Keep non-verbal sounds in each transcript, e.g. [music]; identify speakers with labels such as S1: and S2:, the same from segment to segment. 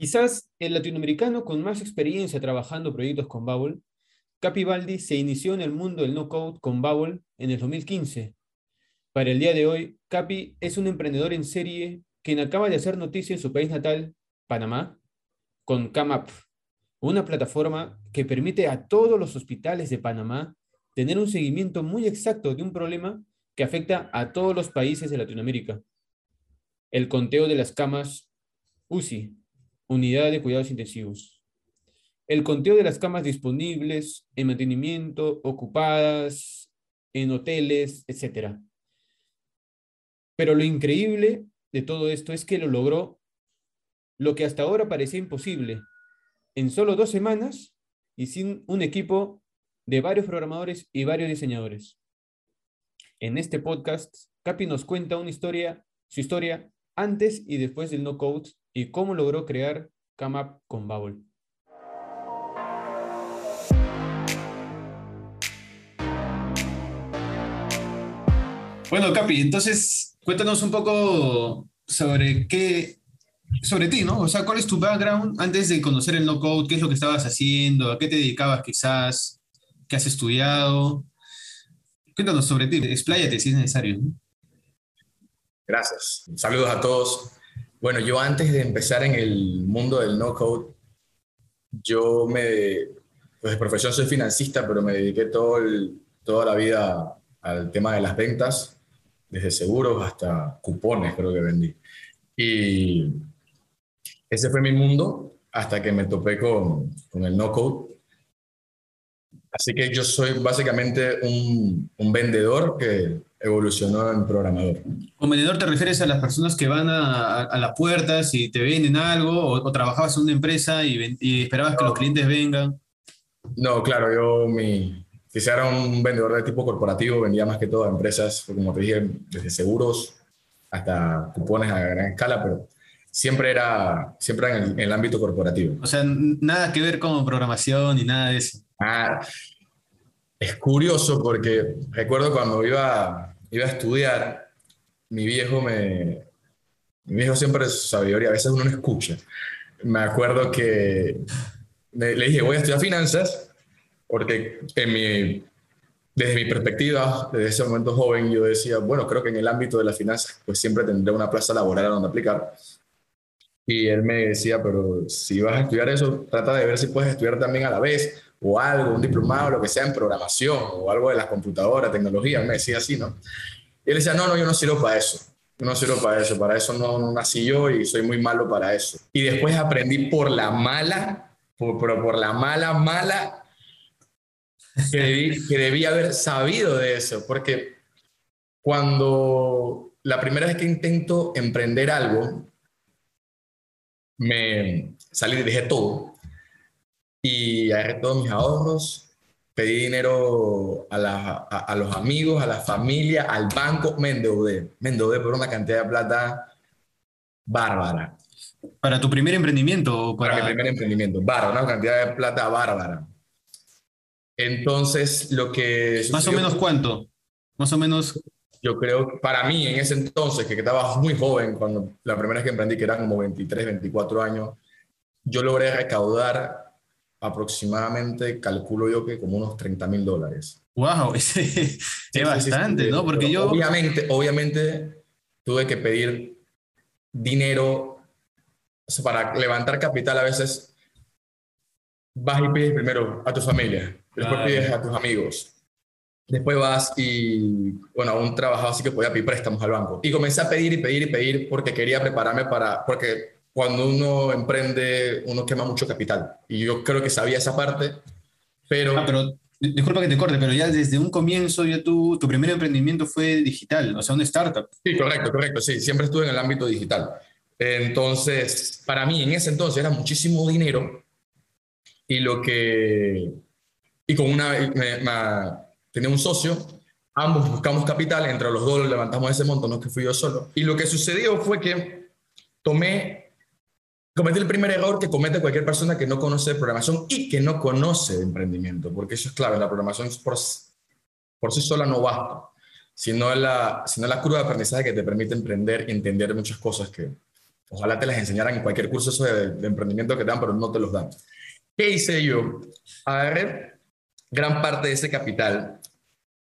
S1: Quizás el latinoamericano con más experiencia trabajando proyectos con Bubble, Capi Baldi se inició en el mundo del no-code con Bubble en el 2015. Para el día de hoy, Capi es un emprendedor en serie quien acaba de hacer noticia en su país natal, Panamá, con CAMAP, una plataforma que permite a todos los hospitales de Panamá tener un seguimiento muy exacto de un problema que afecta a todos los países de Latinoamérica. El conteo de las camas UCI, Unidad de Cuidados Intensivos. El conteo de las camas disponibles, en mantenimiento, ocupadas, en hoteles, etc. Pero lo increíble de todo esto es que lo logró lo que hasta ahora parecía imposible, en solo dos semanas y sin un equipo de varios programadores y varios diseñadores. En este podcast, Capi nos cuenta una historia, su historia antes y después del no code y cómo logró crear CamUp con Bubble. Bueno, Capi, entonces cuéntanos un poco sobre qué, sobre ti, ¿no? O sea, ¿cuál es tu background antes de conocer el no code? ¿Qué es lo que estabas haciendo? ¿A qué te dedicabas quizás? ¿Qué has estudiado? Cuéntanos sobre ti, expláyate si es necesario.
S2: Gracias. Saludos a todos. Bueno, yo antes de empezar en el mundo del no code, yo me, pues de profesión soy financista, pero me dediqué todo toda la vida al tema de las ventas, desde seguros hasta cupones creo que vendí. Y ese fue mi mundo hasta que me topé con, con el no code. Así que yo soy básicamente un, un, vendedor que evolucionó en programador.
S1: ¿Con vendedor te refieres a las personas que van a, a las puertas y te venden algo o, trabajabas en una empresa y, y esperabas que los clientes vengan?
S2: No, claro, yo mi, quizá era un vendedor de tipo corporativo, vendía más que todo a empresas, como te dije, desde seguros hasta cupones a gran escala, pero siempre era, siempre en el, ámbito corporativo.
S1: O sea, nada que ver con programación ni nada de eso.
S2: Ah, es curioso porque recuerdo cuando iba, iba a estudiar, mi viejo me... Mi viejo siempre es sabiduría, a veces uno no escucha. Me acuerdo que le dije, voy a estudiar finanzas, porque en mi desde mi perspectiva, desde ese momento joven, yo decía, bueno, creo que en el ámbito de las finanzas, pues siempre tendré una plaza laboral a donde aplicar. Y él me decía, pero si vas a estudiar eso, trata de ver si puedes estudiar también a la vez, o algo, un diplomado, lo que sea en programación, o algo de las computadoras, tecnología. Me decía así, ¿no? Y él decía, no, no, yo no sirvo para eso. No sirvo para eso, para eso no, nací yo y soy muy malo para eso. Y después aprendí por la mala, por, por, por la mala, mala, que debí, haber sabido de eso, porque cuando la primera vez que intento emprender algo, me salí y dejé todo y agarré todos mis ahorros, pedí dinero a, a, los amigos, a la familia, al banco, me endeudé, me endeudé por una cantidad de plata bárbara.
S1: ¿Para tu primer emprendimiento?
S2: para... para mi primer emprendimiento, bárbara, una cantidad de plata bárbara. Entonces, lo que...
S1: ¿Más o menos cuánto? Más o menos...
S2: Yo creo que para mí, en ese entonces, que estaba muy joven, cuando la primera vez que emprendí, que eran como 23, 24 años, yo logré recaudar aproximadamente, calculo yo que como unos 30 mil dólares.
S1: ¡Wow! [laughs] Es, bastante, ¿no? Porque yo...
S2: Obviamente, obviamente tuve que pedir dinero para levantar capital a veces vas y pides primero a tu familia, después pides a tus amigos, después vas y, bueno, un trabajador así que podía pedir préstamos al banco. Y comencé a pedir y pedir y pedir porque quería prepararme para, porque cuando uno emprende, uno quema mucho capital. Y yo creo que sabía esa parte, pero...
S1: Ah, pero disculpa que te corte, pero ya desde un comienzo, ya tu, tu primer emprendimiento fue digital, o sea, una startup.
S2: Sí, correcto, correcto, sí, siempre estuve en el ámbito digital. Entonces, para mí en ese entonces era muchísimo dinero y lo que... Y con una... tenía un socio, ambos buscamos capital, entre los dos levantamos ese monto, no es que fui yo solo. Y lo que sucedió fue que tomé, cometí el primer error que comete cualquier persona que no conoce programación y que no conoce emprendimiento, porque eso es clave, la programación por, sí sola no basta, sino la, sino la curva de aprendizaje que te permite emprender y entender muchas cosas que, Ojalá te las enseñaran en cualquier curso de, de emprendimiento que te dan, pero no te los dan. ¿Qué hice yo? Agarré gran parte de ese capital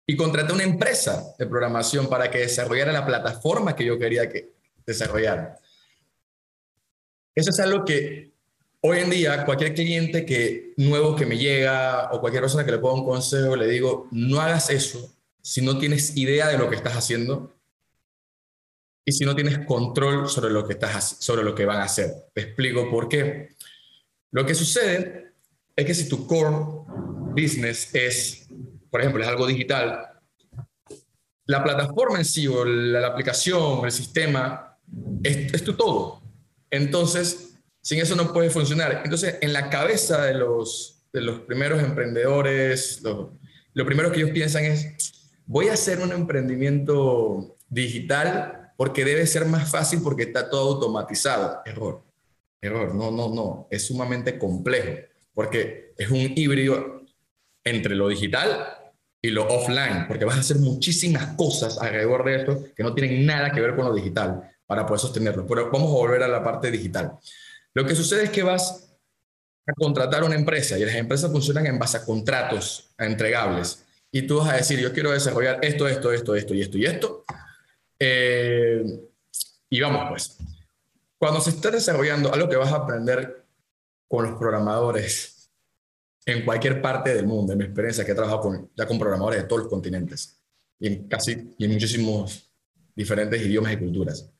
S2: y contraté una empresa de programación para que desarrollara la plataforma que yo quería que desarrollara. Eso es algo que hoy en día cualquier cliente que nuevo que me llega o cualquier persona que le ponga un consejo le digo, no hagas eso si no tienes idea de lo que estás haciendo y si no tienes control sobre lo que estás sobre lo que van a hacer. Te explico por qué. Lo que sucede es que si tu core business es, por ejemplo, es algo digital, la plataforma en sí o la, aplicación, el sistema, es, es tu todo. Entonces, sin eso no puede funcionar. Entonces, en la cabeza de los, de los primeros emprendedores, lo, lo primero que ellos piensan es, voy a hacer un emprendimiento digital porque debe ser más fácil porque está todo automatizado. Error, error, no, no, no, es sumamente complejo porque es un híbrido entre lo digital y lo offline, porque vas a hacer muchísimas cosas alrededor de esto que no tienen nada que ver con lo digital para poder sostenerlo. Pero vamos a volver a la parte digital. Lo que sucede es que vas a contratar una empresa y las empresas funcionan en base a contratos, entregables. Y tú vas a decir, yo quiero desarrollar esto, esto, esto, esto y esto y esto. Eh, y vamos pues. Cuando se está desarrollando algo que vas a aprender con los programadores en cualquier parte del mundo, en mi experiencia que he trabajado con, ya con programadores de todos los continentes y en casi y en muchísimos diferentes idiomas y culturas.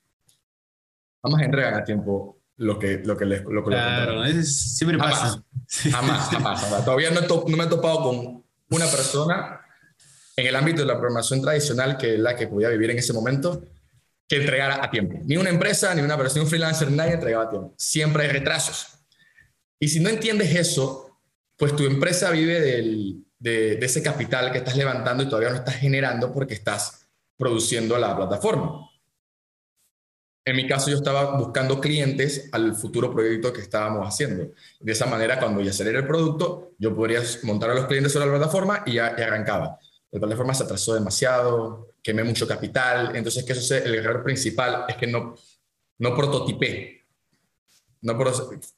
S2: Jamás entregan a tiempo lo que, lo que les lo que
S1: Claro, es, siempre
S2: Jamás.
S1: pasa.
S2: Jamás, jamás. Todavía no, to- no me he topado con una persona en el ámbito de la programación tradicional que la que podía vivir en ese momento que entregara a tiempo. Ni una empresa, ni una persona, un freelancer, nadie entregaba a tiempo. Siempre hay retrasos. Y si no entiendes eso, pues tu empresa vive del- de, de ese capital que estás levantando y todavía no estás generando porque estás produciendo la plataforma. En mi caso, yo estaba buscando clientes al futuro proyecto que estábamos haciendo. De esa manera, cuando ya acelere el producto, yo podría montar a los clientes sobre la plataforma y ya y arrancaba. La plataforma se atrasó demasiado, quemé mucho capital. Entonces, ¿qué sucede? El error principal es que no, no prototipé. No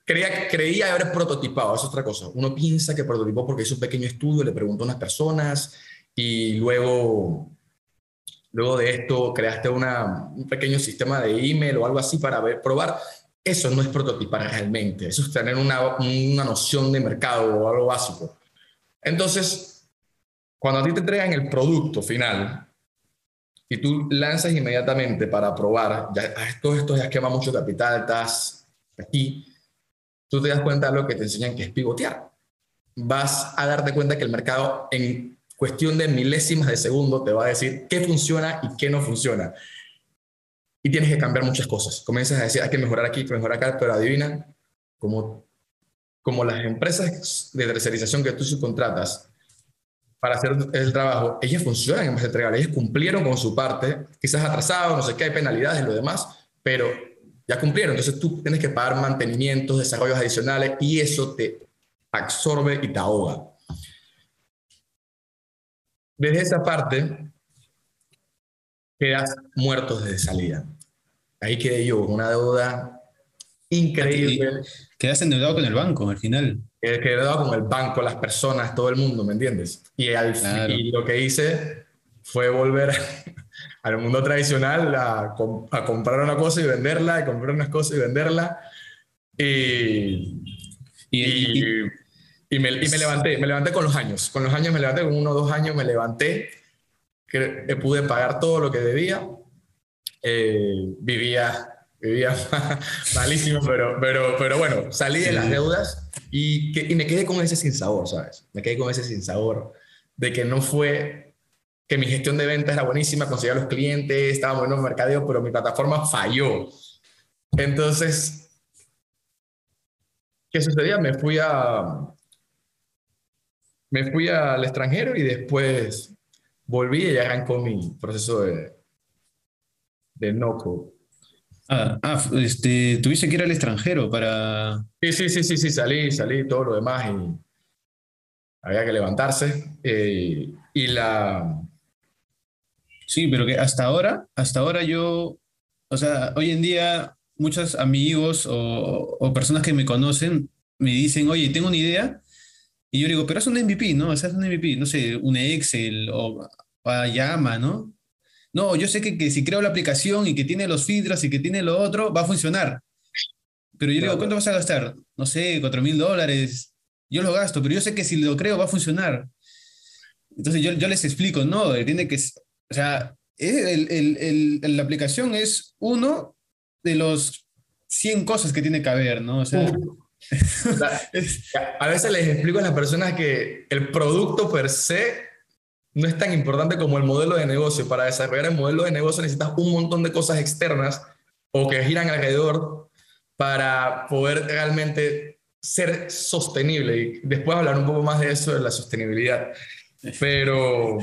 S2: creía, creía haber prototipado, es otra cosa. Uno piensa que prototipó porque hizo un pequeño estudio, le preguntó a unas personas y luego Luego de esto creaste un pequeño sistema de email o algo así para ver, probar. Eso no es prototipar realmente, eso es tener una, una noción de mercado o algo básico. Entonces, cuando a ti te entregan el producto final y tú lanzas inmediatamente para probar, ya ah, todo esto ya quema mucho capital, estás aquí, tú te das cuenta de lo que te enseñan que es pivotear. Vas a darte cuenta que el mercado en cuestión de milésimas de segundo te va a decir qué funciona y qué no funciona. Y tienes que cambiar muchas cosas. Comienzas a decir, hay que mejorar aquí, hay que mejorar acá, pero adivina, como, como las empresas de tercerización que tú subcontratas para hacer el trabajo, ellas funcionan en base entregar, ellas cumplieron con su parte, quizás atrasado, no sé qué, hay penalidades y lo demás, pero ya cumplieron. Entonces tú tienes que pagar mantenimientos, desarrollos adicionales y eso te absorbe y te ahoga. Desde esa parte, quedas muerto desde salida. Ahí quedé yo con una deuda increíble.
S1: Quedas endeudado con el banco al final.
S2: He quedado con el banco, las personas, todo el mundo, ¿me entiendes? Y, al,
S1: Claro.
S2: y lo que hice fue volver [laughs] al mundo tradicional a, a comprar una cosa y venderla, y comprar unas cosas y venderla. Y,
S1: Y, y- y-
S2: me, y me levanté, me levanté con los años. Con los años me levanté, con uno o dos años me levanté, que pude pagar todo lo que debía. Eh, vivía, vivía [laughs] malísimo, pero, pero, pero bueno, salí de las deudas y, que- y me quedé con ese sinsabor, ¿sabes? Me quedé con ese sinsabor de que no fue que mi gestión de ventas era buenísima, conseguía los clientes, estaba bueno en el mercadeo, pero mi plataforma falló. Entonces, ¿qué sucedía? Me fui a me fui al extranjero y después volví y arrancó mi proceso de, de no
S1: ah, ah, este, tuviste que ir al extranjero para...
S2: Sí, sí, sí, sí, sí, salí, salí, todo lo demás y había que levantarse. eh, y la...
S1: Sí, pero que hasta ahora, hasta ahora yo, o sea, hoy en día muchos amigos o, o personas que me conocen me dicen, oye, tengo una idea. Y yo digo, pero es un MVP, ¿no? O sea, es un MVP, no sé, un Excel o a Llama, ¿no? No, yo sé que, que si creo la aplicación y que tiene los filtros y que tiene lo otro, va a funcionar. Pero yo digo, ¿cuánto vas a gastar? No sé, cuatro mil dólares. Yo lo gasto, pero yo sé que si lo creo va a funcionar. Entonces yo, yo les explico, no, tiene que, o sea, el, el, el, la aplicación es uno de los 100 cosas que tiene que haber, ¿no? O sea, [laughs]
S2: a veces les explico a las personas que el producto per se no es tan importante como el modelo de negocio. Para desarrollar el modelo de negocio necesitas un montón de cosas externas o que giran alrededor para poder realmente ser sostenible. Y después hablar un poco más de eso, de la sostenibilidad. Pero,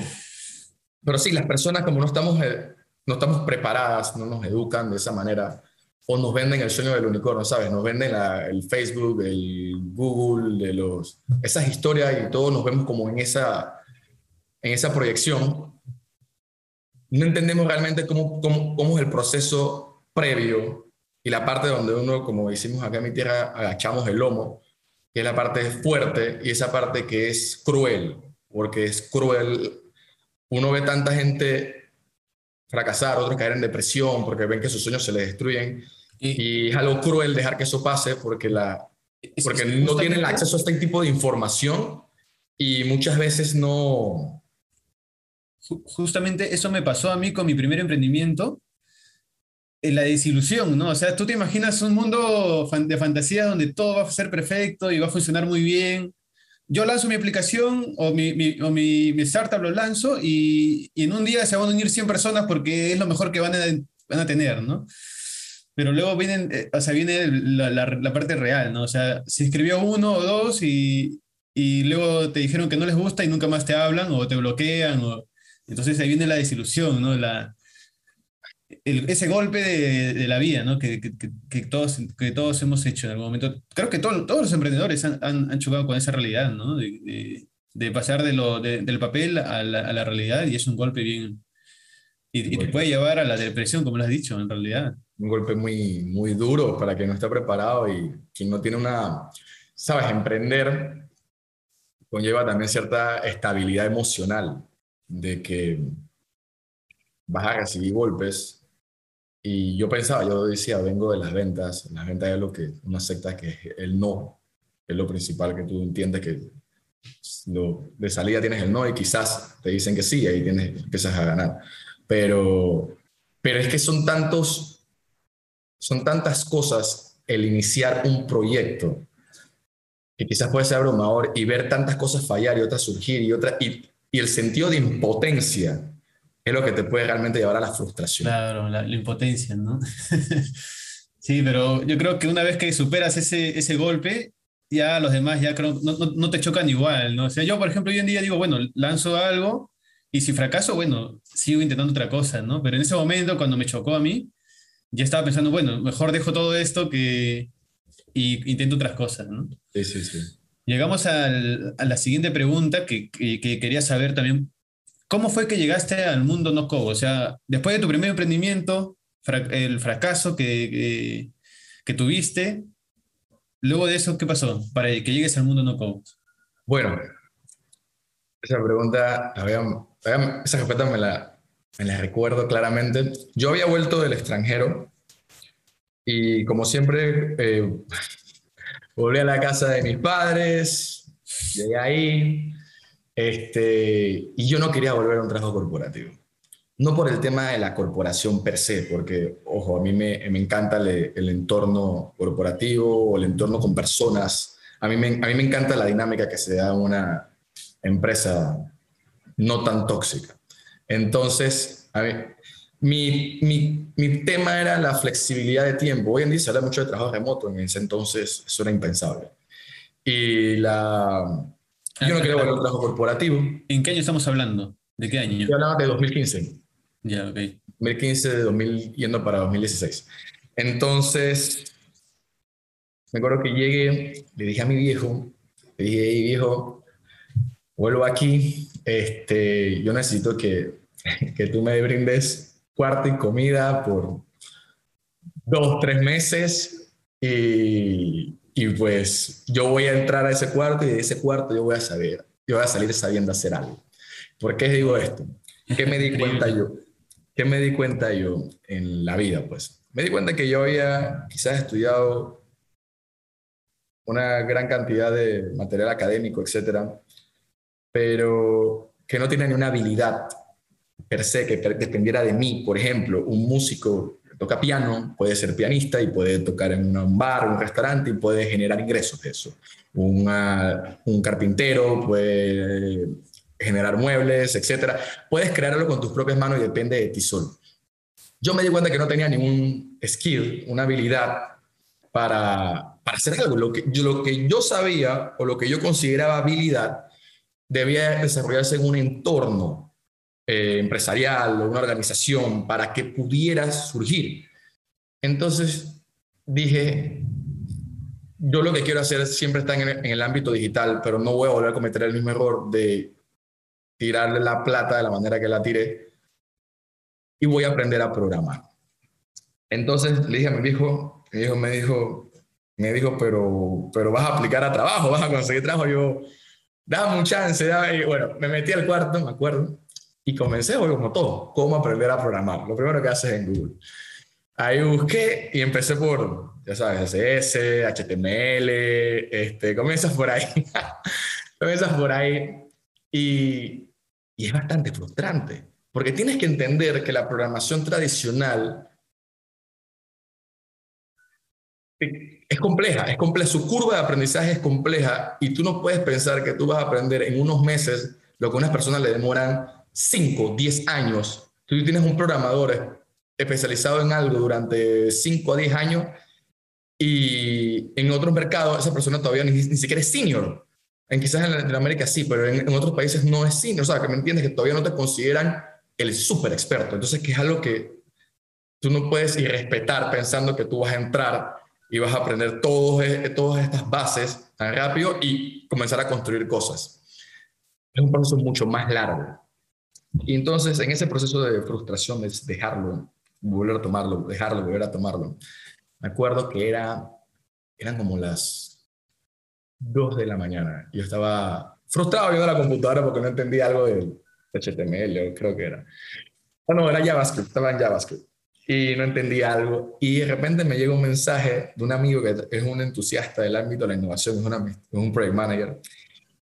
S2: pero sí, las personas como no estamos, eh, no estamos preparadas, no nos educan de esa manera, o nos venden el sueño del unicornio, ¿sabes? Nos venden el Facebook, el Google, de los, esas historias y todos nos vemos como en esa, en esa proyección. No entendemos realmente cómo, cómo, cómo es el proceso previo y la parte donde uno, como decimos acá en mi tierra, agachamos el lomo, que es la parte fuerte y esa parte que es cruel, porque es cruel. Uno ve tanta gente fracasar, otros caer en depresión porque ven que sus sueños se les destruyen y, es algo cruel dejar que eso pase porque, la, porque no tienen acceso a este tipo de información y muchas veces no...
S1: Justamente eso me pasó a mí con mi primer emprendimiento, en la desilusión, ¿no? O sea, tú te imaginas un mundo de fantasía donde todo va a ser perfecto y va a funcionar muy bien. Yo lanzo mi aplicación o mi, mi, o mi, mi startup lo lanzo y, en un día se van a unir 100 personas porque es lo mejor que van a, van a tener, ¿no? pero luego vienen, eh, o sea, viene la, la, parte real, ¿no? O sea, se escribió uno o dos y, y, luego te dijeron que no les gusta y nunca más te hablan o te bloquean, o, entonces ahí viene la desilusión, ¿no? La, ese golpe de, de, la vida, ¿no? Que, que, que, todos, que todos hemos hecho en algún momento. Creo que todos los emprendedores han, han, chocado con esa realidad, ¿no? De, de pasar de lo, del papel a la, a la, realidad y es un golpe bien... Y, y te puede llevar a la depresión, como lo has dicho, en realidad
S2: un golpe muy, muy duro para quien no está preparado y quien no tiene una, sabes, emprender conlleva también cierta estabilidad emocional de que vas a recibir golpes. Y yo pensaba, yo decía, vengo de las ventas, las ventas es lo que una secta que es el no, es lo principal que tú entiendes que lo, de salida tienes el no y quizás te dicen que sí, ahí tienes, empiezas a ganar. Pero, pero es que son tantos son tantas cosas el iniciar un proyecto que quizás puede ser abrumador y ver tantas cosas fallar y otras surgir y otras y, y, el sentido de impotencia es lo que te puede realmente llevar a la frustración.
S1: Claro, la, la impotencia, ¿no? [laughs] sí, pero yo creo que una vez que superas ese, ese golpe, ya los demás ya creo, no, no, no, te chocan igual, ¿no? O sea, yo, por ejemplo, hoy en día digo, bueno, lanzo algo y si fracaso, bueno, sigo intentando otra cosa, ¿no? Pero en ese momento, cuando me chocó a mí, ya estaba pensando, bueno, mejor dejo todo esto que y intento otras cosas, ¿no?
S2: Sí, sí, sí.
S1: Llegamos al, a la siguiente pregunta que, que, que, quería saber también. ¿Cómo fue que llegaste al mundo no code? O sea, después de tu primer emprendimiento, el fracaso que, que, que, tuviste, luego de eso, ¿qué pasó para que llegues al mundo no code?
S2: Bueno, esa pregunta, había, había, esa respuesta me la, me la recuerdo claramente. Yo había vuelto del extranjero y como siempre eh, [laughs] volví a la casa de mis padres, llegué ahí este, y yo no quería volver a un trabajo corporativo. No por el tema de la corporación per se, porque, ojo, a mí me, me encanta el, el, entorno corporativo o el entorno con personas. A mí, me, a mí me encanta la dinámica que se da en una empresa no tan tóxica. Entonces, a ver, mi, mi, mi, tema era la flexibilidad de tiempo. Hoy en día se habla mucho de trabajo remoto, en ese entonces eso era impensable. Y la... Yo no quería volver a un trabajo corporativo.
S1: ¿En qué año estamos hablando? ¿De qué año?
S2: Yo hablaba de 2015.
S1: Ya, ok.
S2: 2015, de 2000, yendo para 2016. Entonces, me acuerdo que llegué, le dije a mi viejo, le dije, hey, viejo, vuelvo aquí, este, yo necesito que [laughs] que tú me brindes cuarto y comida por dos, tres meses y, y pues yo voy a entrar a ese cuarto y de ese cuarto yo voy a saber, yo voy a salir sabiendo hacer algo. ¿Por qué digo esto? ¿Qué me di [laughs] cuenta yo? ¿Qué me di cuenta yo en la vida? Pues me di cuenta que yo había quizás estudiado una gran cantidad de material académico, etcétera, pero que no tenía ni una habilidad per se que dependiera de mí. Por ejemplo, un músico toca piano puede ser pianista y puede tocar en un bar, un restaurante y puede generar ingresos de eso. un carpintero puede generar muebles, etcétera. Puedes crearlo con tus propias manos y depende de ti solo. Yo me di cuenta que no tenía ningún skill, una habilidad para, para hacer algo. Lo que, lo que yo sabía o lo que yo consideraba habilidad debía desarrollarse en un entorno eh, empresarial o una organización para que pudiera surgir. Entonces dije, yo lo que quiero hacer siempre está en el, ámbito digital, pero no voy a volver a cometer el mismo error de tirarle la plata de la manera que la tiré y voy a aprender a programar. Entonces le dije a mi hijo, mi hijo me dijo, me dijo, pero, pero vas a aplicar a trabajo, vas a conseguir trabajo. Yo, dame un chance, dame. bueno, me metí al cuarto, me acuerdo, y comencé, hoy como todo, cómo aprender a programar. Lo primero que haces en Google. Ahí busqué y empecé por, ya sabes, CSS, HTML, este, comienzas por ahí. [laughs] comienzas por ahí y, y es bastante frustrante, porque tienes que entender que la programación tradicional es compleja, es compleja, su curva de aprendizaje es compleja y tú no puedes pensar que tú vas a aprender en unos meses lo que unas personas le demoran 5, 10 años. Tú tienes un programador especializado en algo durante 5 a 10 años y en otros mercados esa persona todavía ni, ni siquiera es senior. En quizás en Latinoamérica sí, pero en, otros países no es sí. O sea, que me entiendes que todavía no te consideran el súper experto. Entonces, que es algo que tú no puedes irrespetar pensando que tú vas a entrar y vas a aprender todos, e, todas estas bases tan rápido y comenzar a construir cosas. Es un proceso mucho más largo. Y entonces, en ese proceso de frustración, de dejarlo, volver a tomarlo, dejarlo, volver a tomarlo, me acuerdo que era, eran como las 2 de la mañana. Yo estaba frustrado viendo la computadora porque no entendía algo de HTML, creo que era. No, no, era JavaScript, estaba en JavaScript. Y no entendía algo. Y de repente me llega un mensaje de un amigo que es un entusiasta del ámbito de la innovación, es, es un project manager.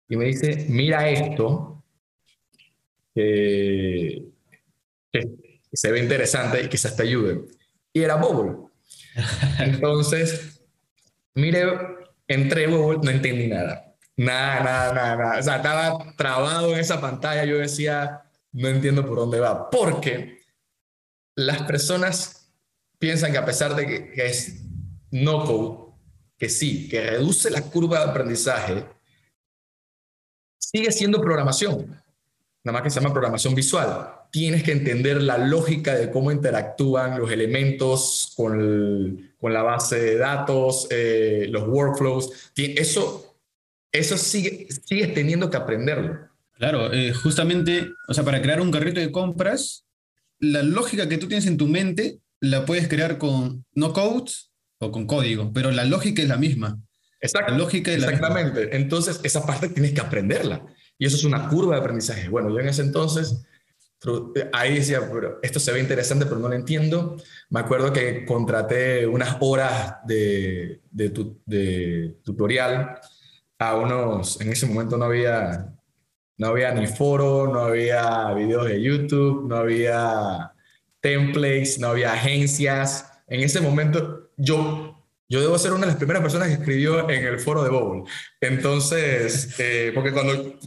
S2: Y me dice, mira esto, que, que se ve interesante y quizás te ayude. Y era Bubble. [laughs] Entonces, mire entré Google, no entendí nada. Nada, nada, nada, nada. O sea, estaba trabado en esa pantalla. Yo decía, no entiendo por dónde va. Porque las personas piensan que a pesar de que, es no code, que sí, que reduce la curva de aprendizaje, sigue siendo programación. Nada más que se llama programación visual. Tienes que entender la lógica de cómo interactúan los elementos con el, con la base de datos, eh, los workflows. Eso, eso sigue, sigues teniendo que aprenderlo.
S1: Claro, eh, justamente, o sea, para crear un carrito de compras, la lógica que tú tienes en tu mente la puedes crear con no codes o con código, pero la lógica es la misma.
S2: Exacto, la lógica es exactamente. Entonces, esa parte tienes que aprenderla. Y eso es una curva de aprendizaje. Bueno, yo en ese entonces Ahí decía, pero esto se ve interesante, pero no lo entiendo. Me acuerdo que contraté unas horas de, de, tutorial a unos, en ese momento no había, no había ni foro, no había videos de YouTube, no había templates, no había agencias. En ese momento yo, yo debo ser una de las primeras personas que escribió en el foro de Bubble. Entonces, eh, porque cuando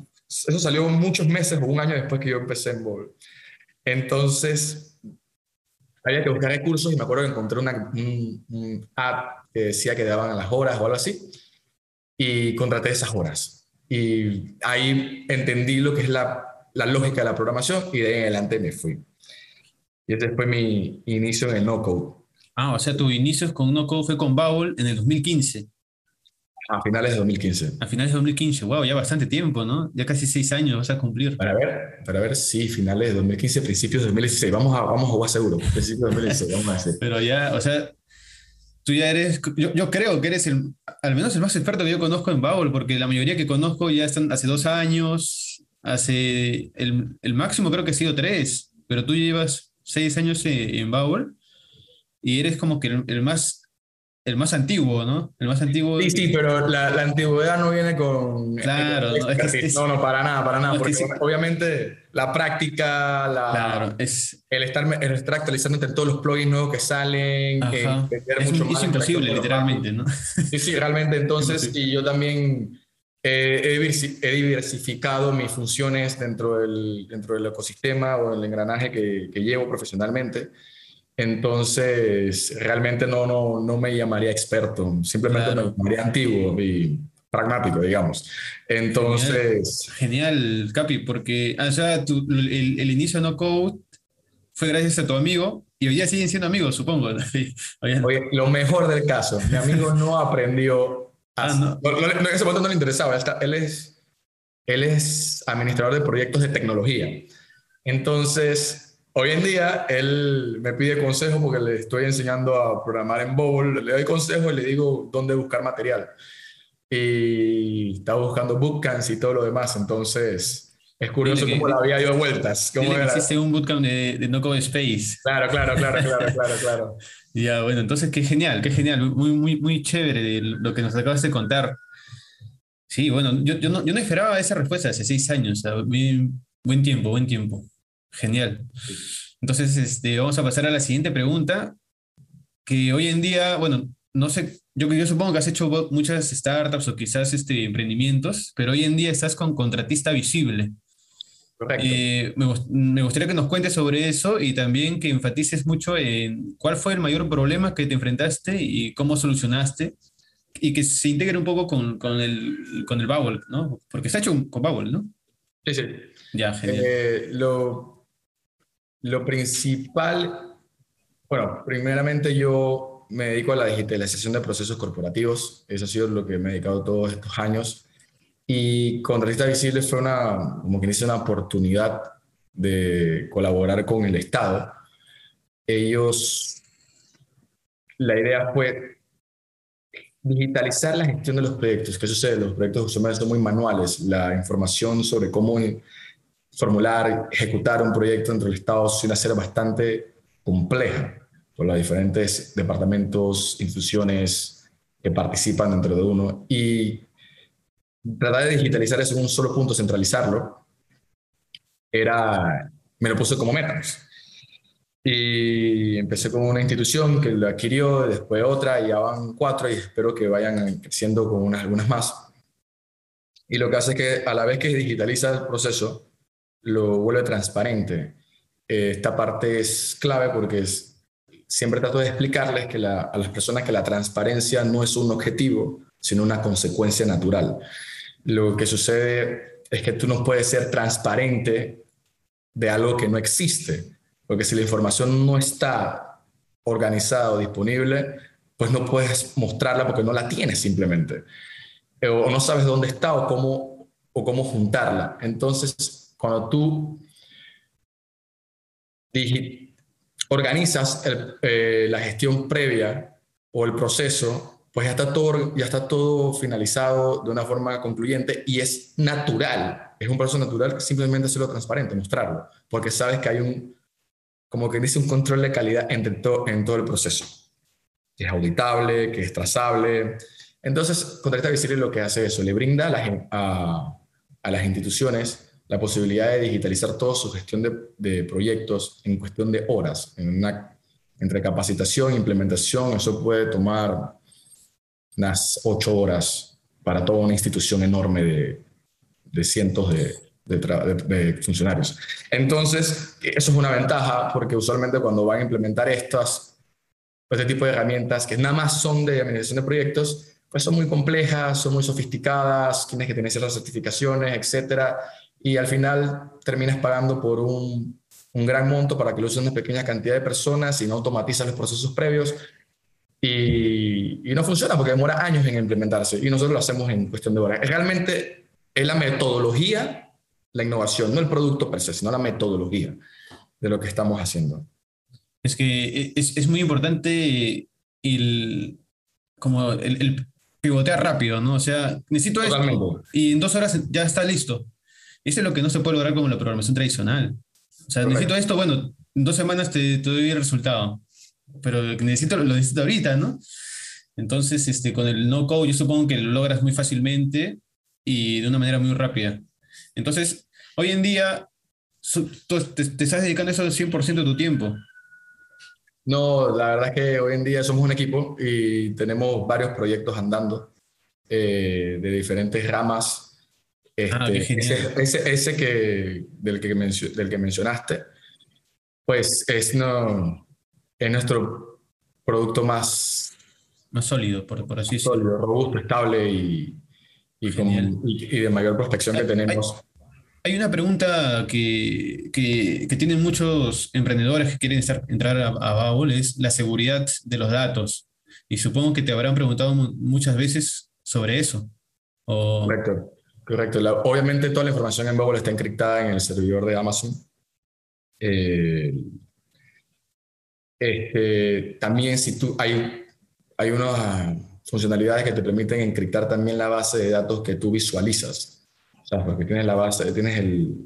S2: eso salió muchos meses o un año después que yo empecé en Bol. Entonces, había que buscar recursos y me acuerdo que encontré una, un, app que decía que daban las horas o algo así y contraté esas horas. Y ahí entendí lo que es la, la lógica de la programación y de ahí en adelante me fui. Y este fue mi inicio en el no-code.
S1: Ah, o sea, tu inicio con no-code fue con Baul en el 2015.
S2: A finales de 2015.
S1: A finales de 2015, wow, ya bastante tiempo, ¿no? Ya casi seis años vas a cumplir.
S2: Para ver, para ver, sí, finales de 2015, principios de 2016. Vamos a, vamos a jugar seguro, [laughs] principios de 2016, vamos a decir.
S1: Pero ya, o sea, tú ya eres, yo, yo, creo que eres el, al menos el más experto que yo conozco en Bubble, porque la mayoría que conozco ya están hace dos años, hace el, el máximo creo que ha sido tres, pero tú llevas seis años en, en Bubble y eres como que el, el más el más antiguo, ¿no? El más antiguo.
S2: Sí, sí, pero la, la antigüedad no viene con.
S1: Claro, no,
S2: es que es, no, no, para nada, para nada. No, porque es que obviamente la práctica, la,
S1: claro, es,
S2: el, estar, el estar actualizando entre todos los plugins nuevos que salen, que
S1: es, mucho es imposible, literalmente, ¿no? [laughs]
S2: Sí, sí, [laughs] realmente. Entonces, y yo también eh, he diversificado mis funciones dentro del, dentro del ecosistema o el engranaje que, que llevo profesionalmente. Entonces, realmente no, no, no me llamaría experto, simplemente claro. me llamaría antiguo y pragmático, digamos. Entonces...
S1: Genial, Genial Capi, porque o sea, tu, el, el, inicio No Code fue gracias a tu amigo y hoy día siguen siendo amigos, supongo.
S2: Oye, lo mejor del caso, mi amigo no aprendió... [laughs] A, ah, no. No, no, en ese momento no le interesaba, él, él, es, él es administrador de proyectos de tecnología. Entonces, Hoy en día él me pide consejo porque le estoy enseñando a programar en Bowl, le doy consejo y le digo dónde buscar material. Y está buscando bootcamps y todo lo demás, entonces es curioso cómo la había ido vueltas.
S1: Cómo era. Hiciste un bootcamp de, de No Code Space.
S2: Claro, claro, claro, claro, claro, claro. [laughs]
S1: ya, bueno, entonces qué genial, qué genial, muy, muy, muy chévere lo que nos acabas de contar. Sí, bueno, yo, yo, no, yo no esperaba esa respuesta hace seis años, o sea, buen tiempo, buen tiempo. Genial. Entonces, este, vamos a pasar a la siguiente pregunta, que hoy en día, bueno, no sé, yo, yo supongo que has hecho muchas startups o quizás este, emprendimientos, pero hoy en día estás con contratista visible.
S2: Correcto.
S1: Eh, me, me, gustaría que nos cuentes sobre eso y también que enfatices mucho en cuál fue el mayor problema que te enfrentaste y cómo solucionaste y que se integre un poco con, con el, con el Bubble, ¿no? Porque está hecho con Bubble, ¿no?
S2: Sí, sí.
S1: Ya, genial.
S2: Eh, lo, lo principal, bueno, primeramente yo me dedico a la digitalización de procesos corporativos, eso ha sido lo que me he dedicado todos estos años, y Contratista Visible fue una, como que dice, una oportunidad de colaborar con el Estado. Ellos, la idea fue digitalizar la gestión de los proyectos. ¿Qué sucede? Los proyectos usualmente son muy manuales. La información sobre cómo formular, ejecutar un proyecto dentro del Estado suele ser bastante compleja por los diferentes departamentos, instituciones que participan dentro de uno. Y tratar de digitalizar eso en un solo punto, centralizarlo, era, me lo puse como meta. Y empecé con una institución que lo adquirió, después otra, y ya van cuatro y espero que vayan creciendo con unas, algunas más. Y lo que hace es que a la vez que digitaliza el proceso, lo vuelve transparente. Eh, esta parte es clave porque es, siempre trato de explicarles que a las personas que la transparencia no es un objetivo, sino una consecuencia natural. Lo que sucede es que tú no puedes ser transparente de algo que no existe, porque si la información no está organizada o disponible, pues no puedes mostrarla porque no la tienes simplemente, o no sabes dónde está o cómo, o cómo juntarla. Entonces, cuando tú organizas eh, la gestión previa o el proceso, pues ya está, todo, ya está todo finalizado de una forma concluyente y es natural, es un proceso natural simplemente hacerlo transparente, mostrarlo, porque sabes que hay un, como dice, un control de calidad en, en todo el proceso, que es auditable, que es trazable. Entonces, Contracta Visible lo que hace eso, le brinda a, a las instituciones la posibilidad de digitalizar toda su gestión de, de proyectos en cuestión de horas. En una, entre capacitación e implementación, eso puede tomar unas ocho horas para toda una institución enorme de, de cientos de, de, funcionarios. Entonces, eso es una ventaja porque usualmente cuando van a implementar estas, este tipo de herramientas que nada más son de administración de proyectos, pues son muy complejas, son muy sofisticadas, tienes que tener ciertas certificaciones, etcétera y al final terminas pagando por un, un gran monto para que lo usen una pequeña cantidad de personas y no automatizas los procesos previos. Y, y, no funciona porque demora años en implementarse y nosotros lo hacemos en cuestión de horas. Realmente es la metodología, la innovación, no el producto per se, sino la metodología de lo que estamos haciendo.
S1: Es que es, es muy importante el, como el, pivotear rápido, ¿no? O sea, necesito esto y en dos horas ya está listo. Eso es lo que no se puede lograr como la programación tradicional. O sea, necesito esto, bueno, en dos semanas te, te doy el resultado, pero necesito, lo necesito ahorita, ¿no? Entonces, este, con el no-code yo supongo que lo logras muy fácilmente y de una manera muy rápida. Entonces, hoy en día, te, te estás dedicando a eso al 100% de tu tiempo.
S2: No, la verdad es que hoy en día somos un equipo y tenemos varios proyectos andando eh, de diferentes ramas. Ah, este, ese, ese, que, del, que del que mencionaste, pues es, no, es nuestro producto más...
S1: Más sólido, por, por así decirlo.
S2: Sólido, robusto, estable y, y, y, de mayor prospección que tenemos.
S1: Hay una pregunta que, que, tienen muchos emprendedores que quieren entrar a, a es la seguridad de los datos. Y supongo que te habrán preguntado muchas veces sobre eso.
S2: Correcto, correcto. obviamente toda la información en Babel está encriptada en el servidor de Amazon. Eh, este, también si tú, hay, hay unas funcionalidades que te permiten encriptar también la base de datos que tú visualizas porque tienes la base, tienes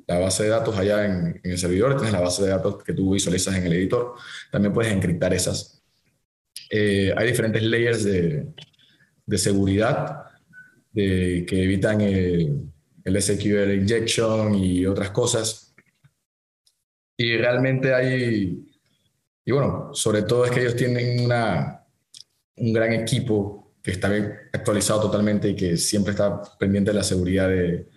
S2: la base de datos allá en, el servidor, tienes la base de datos que tú visualizas en el editor, también puedes encriptar esas. Eh, hay diferentes layers de seguridad de, que evitan el, el SQL injection y otras cosas. Y realmente hay, y bueno, sobre todo es que ellos tienen una, un gran equipo que está bien actualizado totalmente y que siempre está pendiente de la seguridad de,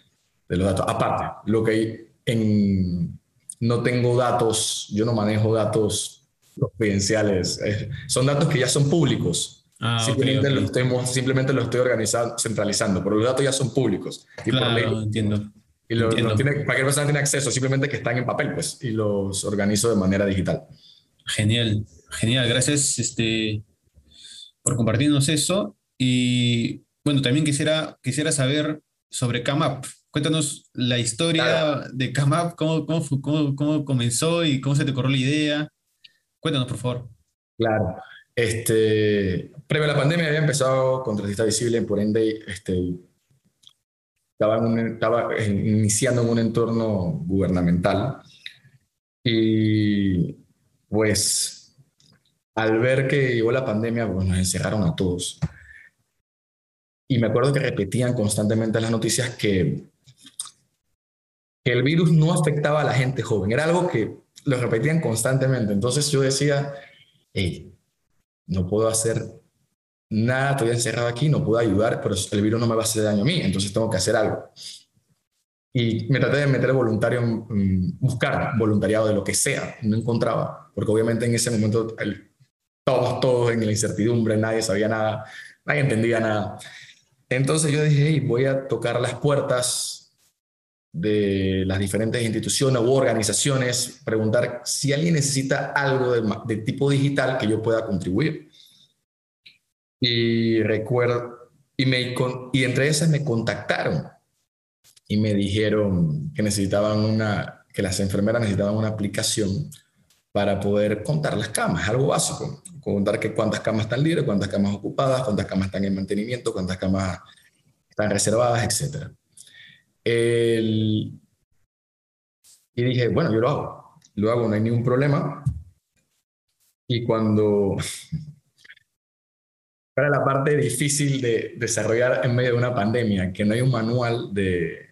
S2: de los datos. Aparte, lo que en, no tengo datos, yo no manejo datos confidenciales, son datos que ya son públicos. Ah, simplemente, Lo estoy, simplemente lo estoy organizando, centralizando, pero los datos ya son públicos.
S1: Y claro, entiendo.
S2: Y lo, tiene, cualquier persona tiene acceso, simplemente que están en papel, pues, y los organizo de manera digital.
S1: Genial, genial. Gracias este, por compartirnos eso. Y bueno, también quisiera, quisiera saber sobre CAMAP. Cuéntanos la historia de CAMAP, cómo, cómo, cómo, comenzó y cómo se te corrió la idea. Cuéntanos, por favor.
S2: Claro. Este, previo a la pandemia había empezado Contratista Visible, por ende este, estaba, estaba iniciando en un entorno gubernamental y pues al ver que llegó la pandemia, pues nos encerraron a todos. Y me acuerdo que repetían constantemente en las noticias que el virus no afectaba a la gente joven. Era algo que lo repetían constantemente. Entonces yo decía, hey, no puedo hacer nada, estoy encerrado aquí, no puedo ayudar, pero el virus no me va a hacer daño a mí, entonces tengo que hacer algo. Y me traté de meter voluntario, buscar voluntariado de lo que sea, no encontraba, porque obviamente en ese momento todos, todos en la incertidumbre, nadie sabía nada, nadie entendía nada. Entonces yo dije, hey, voy a tocar las puertas de las diferentes instituciones u organizaciones, preguntar si alguien necesita algo de, tipo digital que yo pueda contribuir. Y recuerdo, y, entre esas me contactaron y me dijeron que necesitaban una, que las enfermeras necesitaban una aplicación para poder contar las camas, algo básico, contar que cuántas camas están libres, cuántas camas ocupadas, cuántas camas están en mantenimiento, cuántas camas están reservadas, etcétera. El, y dije, bueno, yo lo hago, lo hago, no hay ningún problema. Y cuando [laughs] era la parte difícil de desarrollar en medio de una pandemia, que no hay un manual de,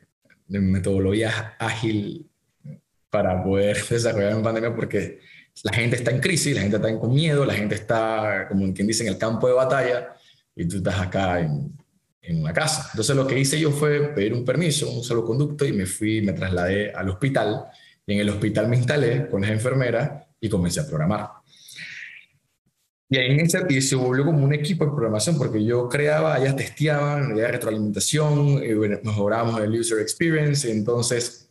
S2: de metodología ágil para poder [laughs] desarrollar una pandemia porque la gente está en crisis, la gente está con miedo, la gente está, como quien dice, en el campo de batalla y tú estás acá en, en una casa. Entonces lo que hice yo fue pedir un permiso, un salvoconducto y me fui, me trasladé al hospital y en el hospital me instalé con las enfermeras y comencé a programar. Y ahí en ese, y se volvió como un equipo de programación porque yo creaba, ellas testeaban, había retroalimentación, y mejorábamos el user experience, entonces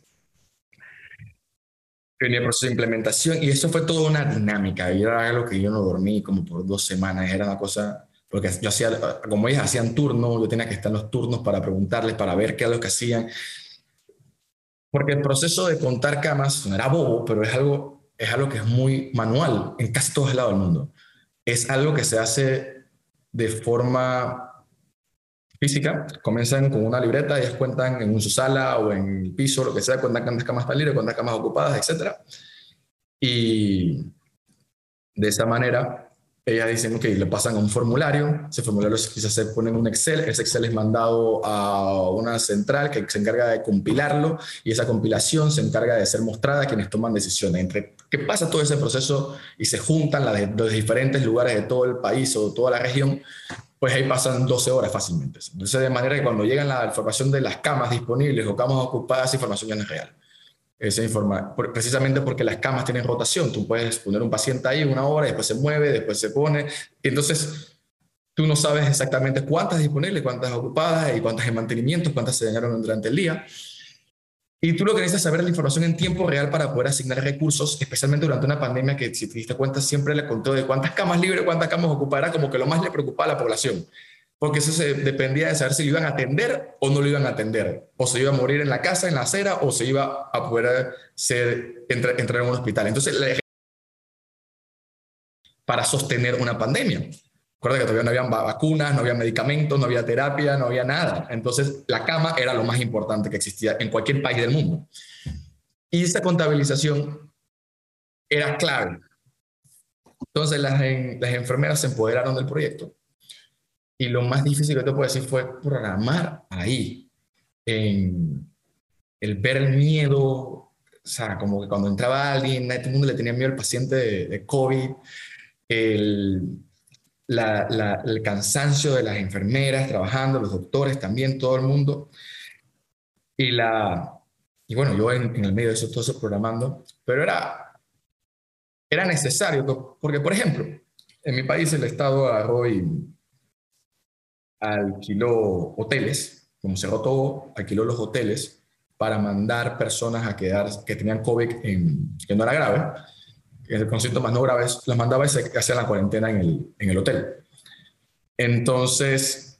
S2: venía el proceso de implementación y eso fue toda una dinámica y era algo que yo no dormí como por dos semanas, era una cosa porque yo hacía, como ellas hacían turnos, yo tenía que estar en los turnos para preguntarles, para ver qué es lo que hacían. Porque el proceso de contar camas era bobo, pero es algo, es algo que es muy manual en casi todos lados del mundo. es algo que se hace de forma física. Comienzan con una libreta, ellas cuentan en su sala o en el piso, lo que sea, cuántas camas están libres, cuántas camas ocupadas, etc. Y de esa manera ellas dicen, ok, le pasan a un formulario, ese formulario quizás se pone en un Excel, ese Excel es mandado a una central que se encarga de compilarlo y esa compilación se encarga de ser mostrada a quienes toman decisiones. Entre que pasa todo ese proceso y se juntan las los diferentes lugares de todo el país o toda la región, pues ahí pasan 12 horas fácilmente. Entonces, de manera que cuando llegan la información de las camas disponibles o camas ocupadas, esa información ya no es real esa informa precisamente porque las camas tienen rotación. Tú puedes poner un paciente ahí una hora, después se mueve, después se pone. Entonces, tú no sabes exactamente cuántas disponibles, cuántas ocupadas y cuántas en mantenimiento, cuántas se dañaron durante el día. Y tú lo que necesitas es saber la información en tiempo real para poder asignar recursos, especialmente durante una pandemia que, si te diste cuenta, siempre le contó de cuántas camas libres, cuántas camas ocupadas, como que lo más le preocupaba a la población porque eso se dependía de saber si lo iban a atender o no lo iban a atender, o se iba a morir en la casa, en la acera, o se iba a poder ser, entrar, en un hospital. Entonces, para sostener una pandemia. Recuerda que todavía no había vacunas, no había medicamentos, no había terapia, no había nada. Entonces, la cama era lo más importante que existía en cualquier país del mundo. Y esa contabilización era clave. Entonces, las, las enfermeras se empoderaron del proyecto y lo más difícil que te puedo decir fue programar ahí, en el ver el miedo, o sea, como que cuando entraba alguien, a todo el mundo le tenía miedo al paciente de, COVID, el, el cansancio de las enfermeras trabajando, los doctores también, todo el mundo. Y, la, y bueno, yo en, el medio de eso, todo eso programando, pero era, era necesario, porque por ejemplo, en mi país el Estado agarró y alquiló hoteles, como cerró todo, alquiló los hoteles para mandar personas a quedar, que tenían COVID, en, que no era grave, con síntomas no graves, las mandaba y se la cuarentena en el, en el hotel. Entonces,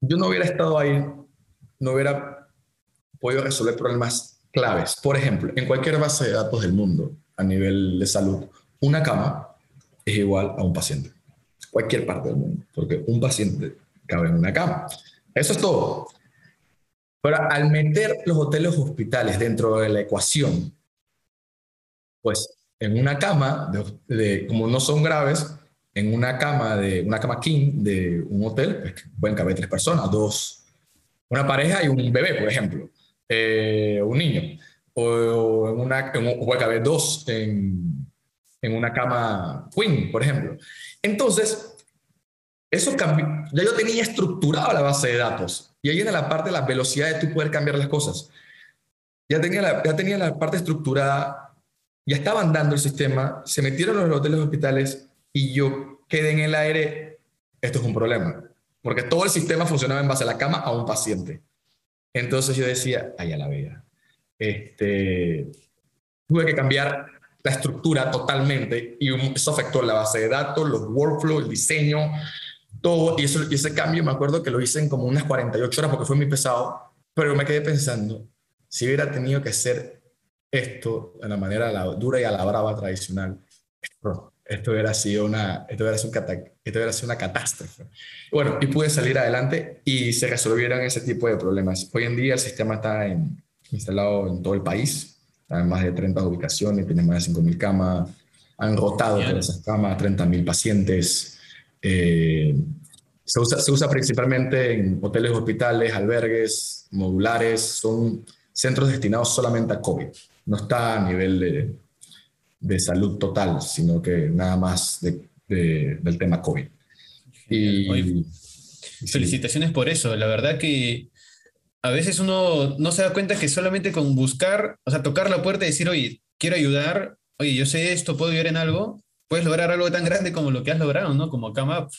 S2: yo no hubiera estado ahí, no hubiera podido resolver problemas claves. Por ejemplo, en cualquier base de datos del mundo a nivel de salud, una cama es igual a un paciente cualquier parte del mundo, porque un paciente cabe en una cama. Eso es todo. Pero al meter los hoteles hospitales dentro de la ecuación, pues en una cama, de, como no son graves, en una cama de una cama king de un hotel, pues, pueden caber tres personas, dos, una pareja y un bebé, por ejemplo, eh, un niño, o, en una, puede caber dos en, en una cama queen, por ejemplo. Entonces, eso cambió. Ya yo tenía estructurada la base de datos. Y ahí viene la parte de la velocidad de tú poder cambiar las cosas. Ya tenía la, ya tenía la parte estructurada, ya estaban dando el sistema, se metieron los hoteles hospitales y yo quedé en el aire. Esto es un problema. Porque todo el sistema funcionaba en base a la cama a un paciente. Entonces yo decía, ay, a la vida. Este, tuve que cambiar la estructura totalmente y eso afectó la base de datos, los workflows, el diseño, todo. Y, ese cambio me acuerdo que lo hice en como unas 48 horas porque fue muy pesado, pero me quedé pensando, si hubiera tenido que hacer esto de la manera dura y a la brava tradicional, esto, hubiera sido una, esto hubiera sido, esto hubiera sido una catástrofe. Bueno, y pude salir adelante y se resolvieron ese tipo de problemas. Hoy en día el sistema está instalado en todo el país, en más de 30 ubicaciones, tiene más de 5.000 camas, han rotado todas esas camas, 30.000 pacientes. Eh, se, usa, se usa principalmente en hoteles, hospitales, albergues, modulares, son centros destinados solamente a COVID. No está a nivel de, de salud total, sino que nada más de, del tema COVID.
S1: Y, felicitaciones por eso. La verdad que a veces uno no se da cuenta que solamente con buscar, o sea, tocar la puerta y decir, oye, quiero ayudar, oye, yo sé esto, puedo ayudar en algo, puedes lograr algo tan grande como lo que has logrado, ¿no? Como Camap.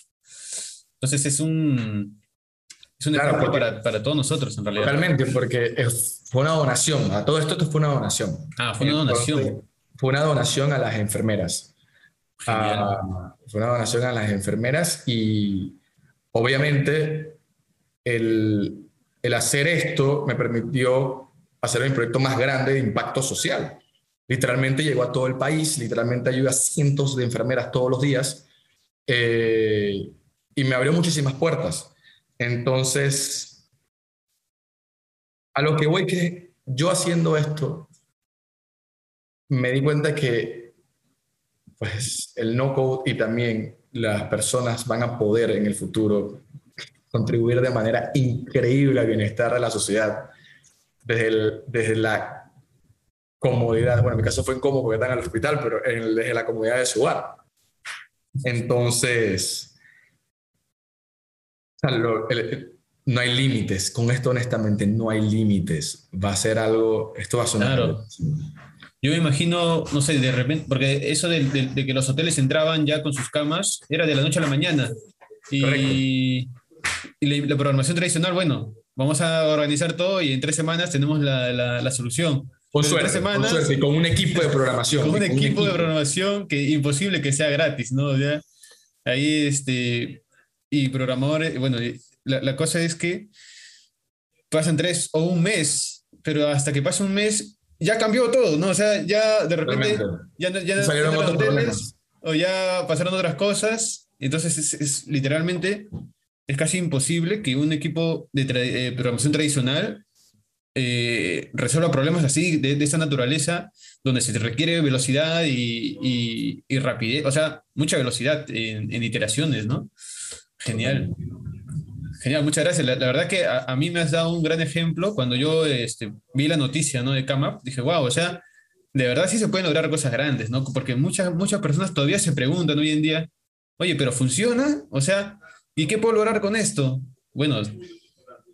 S1: Entonces es un, es un ejemplo para, para, todos nosotros, en realidad.
S2: Realmente, porque fue una donación. A todo esto, esto fue una donación.
S1: Ah, fue una donación.
S2: Fue una donación a las enfermeras. Ah, fue una donación a las enfermeras y obviamente el, el hacer esto me permitió hacer un proyecto más grande de impacto social. literalmente llegó a todo el país, literalmente ayuda a cientos de enfermeras todos los días eh, y me abrió muchísimas puertas. Entonces, a lo que voy que yo haciendo esto, me di cuenta que pues el no code y también las personas van a poder en el futuro contribuir de manera increíble al bienestar de la sociedad desde, desde la comodidad, bueno, en mi caso fue incómodo porque están en el hospital, pero desde la comodidad de su hogar. Entonces, no hay límites. Con esto, honestamente, no hay límites. Va a ser algo, esto va a sonar.
S1: Claro. Yo me imagino, no sé, de repente, porque eso de, que los hoteles entraban ya con sus camas era de la noche a la mañana. Y, y la, programación tradicional, bueno, vamos a organizar todo y en tres semanas tenemos la, la, solución.
S2: Con suerte, semanas, con suerte, con un equipo de programación.
S1: Con un, equipo, de programación que imposible que sea gratis, ¿no? Ya, ahí, este, y programadores, bueno, la, la cosa es que pasan tres o un mes, pero hasta que pasa un mes ya cambió todo, ¿no? O sea, ya de repente ya, ya, salieron otros problemas. O ya pasaron otras cosas. Entonces es, literalmente, es casi imposible que un equipo de eh, programación tradicional eh, resuelva problemas así, de, de, esa naturaleza, donde se requiere velocidad y, y, rapidez, o sea, mucha velocidad en, en iteraciones, ¿no? Genial. Genial, muchas gracias. La, verdad que a, mí me has dado un gran ejemplo cuando yo este, vi la noticia ¿no? de CAMAP. Dije, wow, o sea, de verdad sí se pueden lograr cosas grandes, ¿no? Porque muchas, muchas personas todavía se preguntan hoy en día, oye, pero ¿funciona? O sea, ¿y qué puedo lograr con esto? Bueno,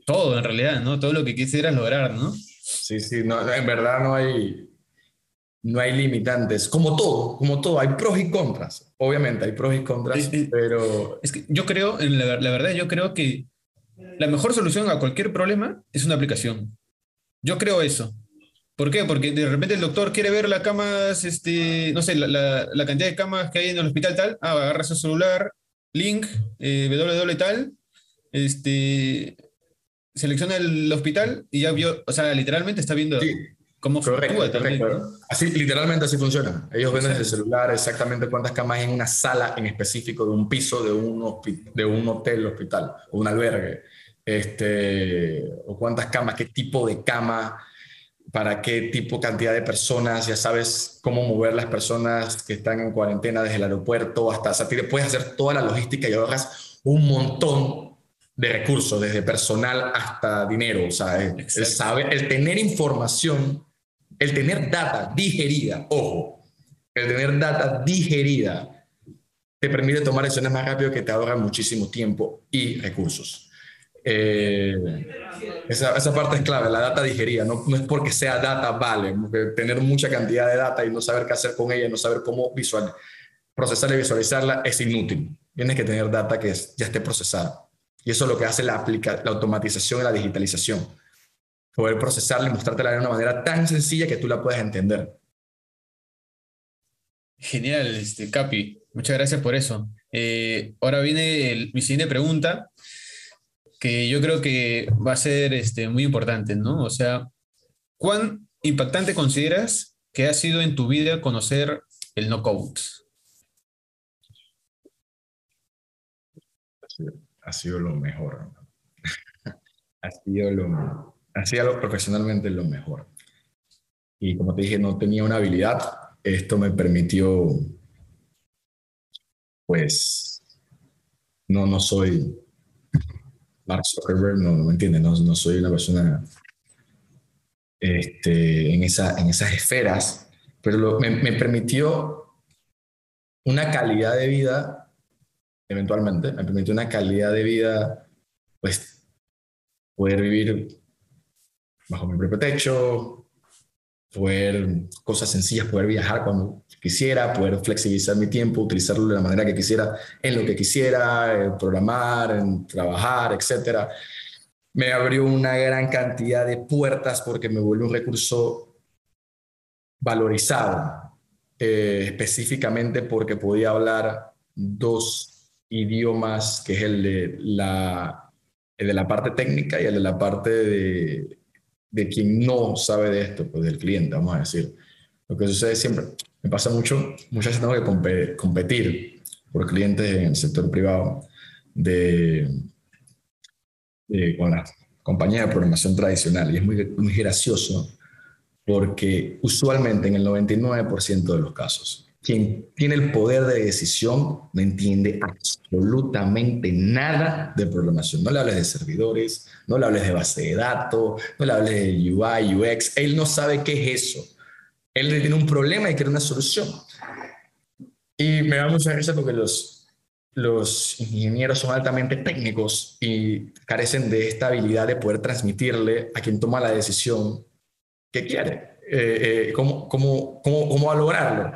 S1: todo en realidad, ¿no? Todo lo que quisieras lograr, ¿no?
S2: Sí, sí, no, en verdad no hay, no hay limitantes, como todo, como todo, hay pros y contras. Obviamente hay pros y contras, pero...
S1: Es que yo creo, la, la verdad, yo creo que la mejor solución a cualquier problema es una aplicación. Yo creo eso. ¿Por qué? Porque de repente el doctor quiere ver las camas, este, no sé, la, la, cantidad de camas que hay en el hospital tal. Ah, agarra su celular, link, eh, www tal, este, selecciona el hospital y ya vio, o sea, literalmente está viendo cómo correcto.
S2: Así, literalmente así funciona. Ellos ven desde el celular exactamente cuántas camas hay en una sala en específico de un piso de un, de un hotel, hospital o un albergue este, o cuántas camas, qué tipo de cama, para qué tipo, cantidad de personas, ya sabes cómo mover las personas que están en cuarentena desde el aeropuerto hasta, o sea, puedes hacer toda la logística y ahorras un montón de recursos, desde personal hasta dinero, o sea, el, saber, el tener información, el tener data digerida, ojo, el tener data digerida te permite tomar decisiones más rápido que te ahorran muchísimo tiempo y recursos. Eh, esa, esa, parte es clave, la data digerida. No, no, es porque sea data, vale. Tener mucha cantidad de data y no saber qué hacer con ella, no saber cómo visual, procesarla y visualizarla es inútil. Tienes que tener data que ya esté procesada. Y eso es lo que hace la, aplica, la automatización y la digitalización. Poder procesarla y mostrártela de una manera tan sencilla que tú la puedas entender.
S1: Genial, este, Capi. Muchas gracias por eso. Eh, ahora viene mi siguiente pregunta que yo creo que va a ser este, muy importante, ¿no? O sea, ¿cuán impactante consideras que ha sido en tu vida conocer el no code?
S2: Ha sido lo mejor. [laughs] ha, sido lo, ha profesionalmente lo mejor. Y como te dije, no tenía una habilidad. Esto me permitió, pues, no, no soy Mark Zuckerberg, no, me entiende, no, no, soy una persona este, en, esa, en esas esferas, pero me, me, permitió una calidad de vida, eventualmente, me permitió una calidad de vida, pues, poder vivir bajo mi propio techo, poder, cosas sencillas, poder viajar cuando quisiera, poder flexibilizar mi tiempo, utilizarlo de la manera que quisiera, en lo que quisiera, en programar, en trabajar, etc. Me abrió una gran cantidad de puertas porque me volvió un recurso valorizado, eh, específicamente porque podía hablar dos idiomas, que es el de la, el de la parte técnica y el de la parte de, de quien no sabe de esto, pues del cliente, vamos a decir Lo que sucede siempre, me pasa mucho, muchas veces tengo que competir por clientes en el sector privado de, con las compañías de programación tradicional. Y es muy, muy gracioso porque usualmente en el 99% de los casos, quien tiene el poder de decisión no entiende absolutamente nada de programación. No le hables de servidores, no le hables de base de datos, no le hables de UI, UX. Él no sabe qué es eso. Él tiene un problema y quiere una solución. Y me da mucha risa porque los, los ingenieros son altamente técnicos y carecen de esta habilidad de poder transmitirle a quien toma la decisión qué quiere, eh, eh, cómo, cómo, cómo, cómo va a lograrlo.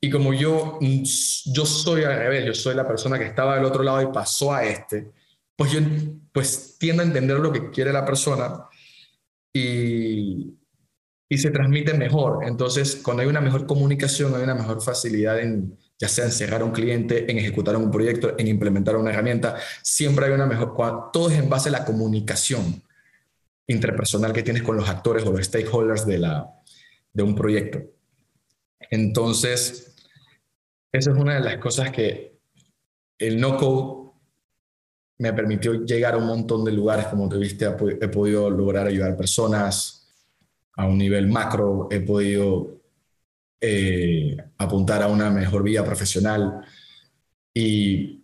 S2: Y como yo, yo soy al revés, yo soy la persona que estaba del otro lado y pasó a este, pues yo pues tiendo a entender lo que quiere la persona y, y se transmite mejor. Entonces, cuando hay una mejor comunicación, hay una mejor facilidad en, ya sea en cerrar a un cliente, en ejecutar un proyecto, en implementar una herramienta, siempre hay una mejor, todo es en base a la comunicación interpersonal que tienes con los actores o los stakeholders de, la, de un proyecto. Entonces, esa es una de las cosas que el no-code me permitió llegar a un montón de lugares, como te viste, he podido lograr ayudar personas a un nivel macro, he podido eh, apuntar a una mejor vida profesional y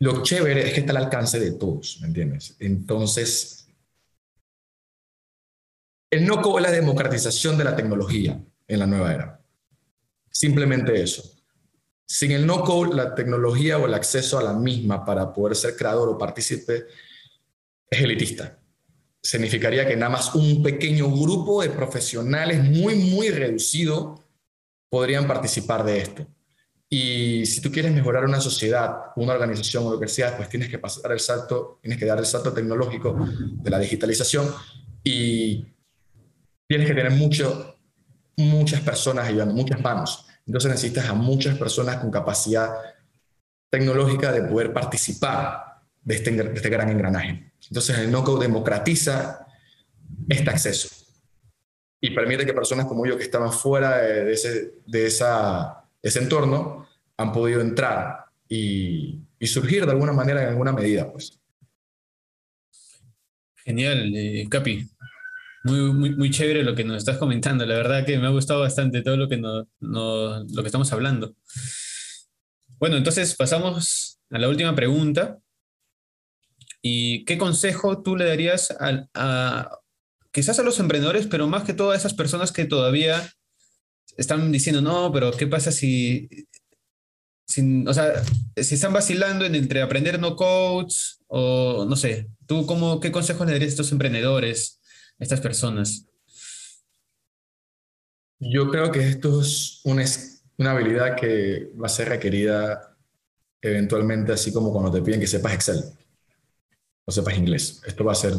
S2: lo chévere es que está al alcance de todos, ¿me entiendes? Entonces, el no-code es la democratización de la tecnología en la nueva era. Simplemente eso. Sin el no-code, la tecnología o el acceso a la misma para poder ser creador o partícipe es elitista. Significaría que nada más un pequeño grupo de profesionales muy, muy reducido podrían participar de esto. Y si tú quieres mejorar una sociedad, una organización o lo que sea, pues tienes que pasar el salto, tienes que dar el salto tecnológico de la digitalización y tienes que tener mucho, muchas personas ayudando, muchas manos. Entonces necesitas a muchas personas con capacidad tecnológica de poder participar de este, de este gran engranaje. Entonces el no-code democratiza este acceso y permite que personas como yo que estaban fuera de, ese, de esa, ese entorno han podido entrar y, y, surgir de alguna manera, en alguna medida. Pues.
S1: Genial, eh, Capi. Muy, muy, muy, chévere lo que nos estás comentando. La verdad que me ha gustado bastante todo lo que, no, no, lo que estamos hablando. Bueno, entonces pasamos a la última pregunta. ¿Y qué consejo tú le darías a, a, quizás a los emprendedores, pero más que todo a esas personas que todavía están diciendo, no, pero ¿qué pasa si, o sea, si están vacilando en entre aprender no codes o no sé, tú cómo, qué consejos le darías a estos emprendedores? Estas personas?
S2: Yo creo que esto es una, una habilidad que va a ser requerida eventualmente, así como cuando te piden que sepas Excel o sepas inglés. Esto va a ser